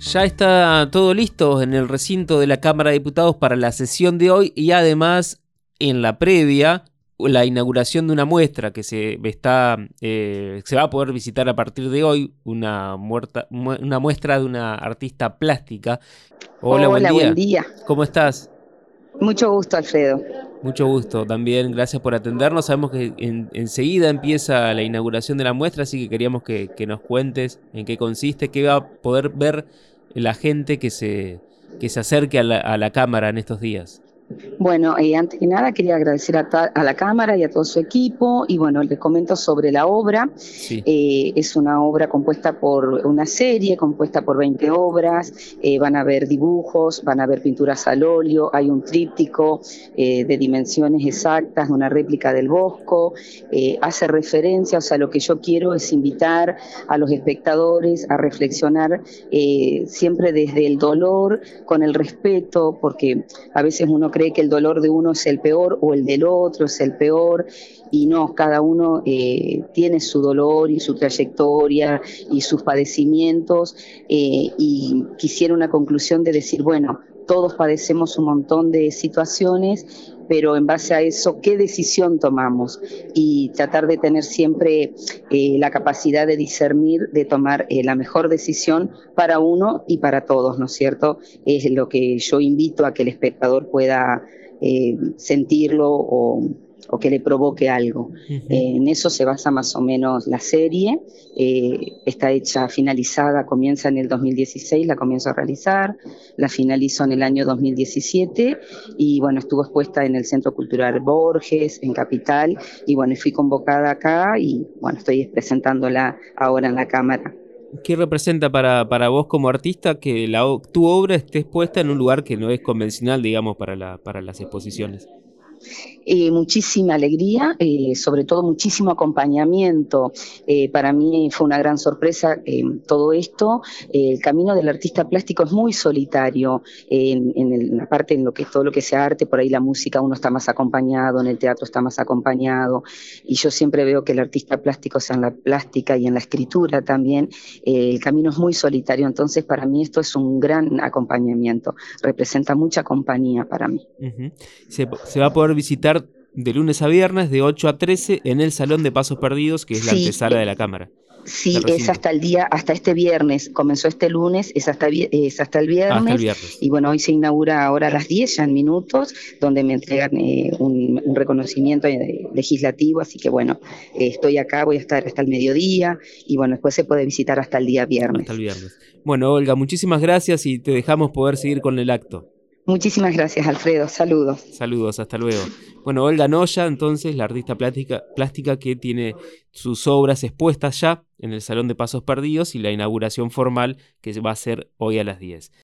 Ya está todo listo en el recinto de la Cámara de Diputados para la sesión de hoy y además en la previa la inauguración de una muestra que se está eh, se va a poder visitar a partir de hoy una una muestra de una artista plástica. Hola, buen, día. ¿Cómo estás? Mucho gusto, Alfredo. Mucho gusto también, gracias por atendernos. Sabemos que enseguida empieza la inauguración de la muestra, así que queríamos que, que, nos cuentes en qué consiste, qué va a poder ver la gente que se, que se acerque a la, a la cámara en estos días. Bueno, eh, antes que nada quería agradecer a, la Cámara y a todo su equipo y bueno, les comento sobre la obra. Eh, es una obra compuesta por una serie, compuesta por 20 obras, eh, van a haber dibujos, van a haber pinturas al óleo, hay un tríptico de dimensiones exactas, una réplica del Bosco, hace referencia, o sea, lo que yo quiero es invitar a los espectadores a reflexionar siempre desde el dolor, con el respeto, porque a veces uno cree que el dolor de uno es el peor o el del otro es el peor y no, cada uno eh, tiene su dolor y su trayectoria y sus padecimientos eh, y quisiera una conclusión de decir, bueno, todos padecemos un montón de situaciones, pero en base a eso, ¿qué decisión tomamos? Y tratar de tener siempre eh, la capacidad de discernir, de tomar la mejor decisión para uno y para todos, ¿no es cierto? Es lo que yo invito a que el espectador pueda sentirlo o o que le provoque algo. Eh, en eso se basa más o menos la serie. Eh, está hecha, finalizada, comienza en el 2016, la comienzo a realizar, la finalizo en el año 2017 y bueno, estuvo expuesta en el Centro Cultural Borges, en Capital, y bueno, fui convocada acá y bueno, estoy presentándola ahora en la Cámara. ¿Qué representa para, para vos como artista que la, tu obra esté expuesta en un lugar que no es convencional, digamos, para, la, para las exposiciones? Eh, muchísima alegría, eh, sobre todo muchísimo acompañamiento. Eh, para mí fue una gran sorpresa todo esto. el camino del artista plástico es muy solitario. en, la parte en lo que todo lo que sea arte, por ahí la música uno está más acompañado, en el teatro está más acompañado. Y yo siempre veo que el artista plástico, sea en la plástica y en la escritura también, el camino es muy solitario. Entonces, para mí esto es un gran acompañamiento. Representa mucha compañía para mí. se va a poder visitar de lunes a viernes de 8 a 13 en el Salón de Pasos Perdidos, que es la antesala de la Cámara. Sí, es hasta el día, hasta este viernes. Comenzó este lunes, es hasta, es hasta, el, viernes, Y bueno, hoy se inaugura ahora a las 10, ya en minutos, donde me entregan eh, un, reconocimiento eh, legislativo. Así que bueno, eh, estoy acá, voy a estar hasta el mediodía. Y bueno, después se puede visitar hasta el día viernes. Hasta el viernes. Bueno, Olga, muchísimas gracias y te dejamos poder seguir con el acto. Muchísimas gracias, Alfredo. Saludos. Saludos, hasta luego. Bueno, Olga Noya, entonces, la artista plástica, plástica que tiene sus obras expuestas ya en el Salón de Pasos Perdidos y la inauguración formal que va a ser hoy a las 10.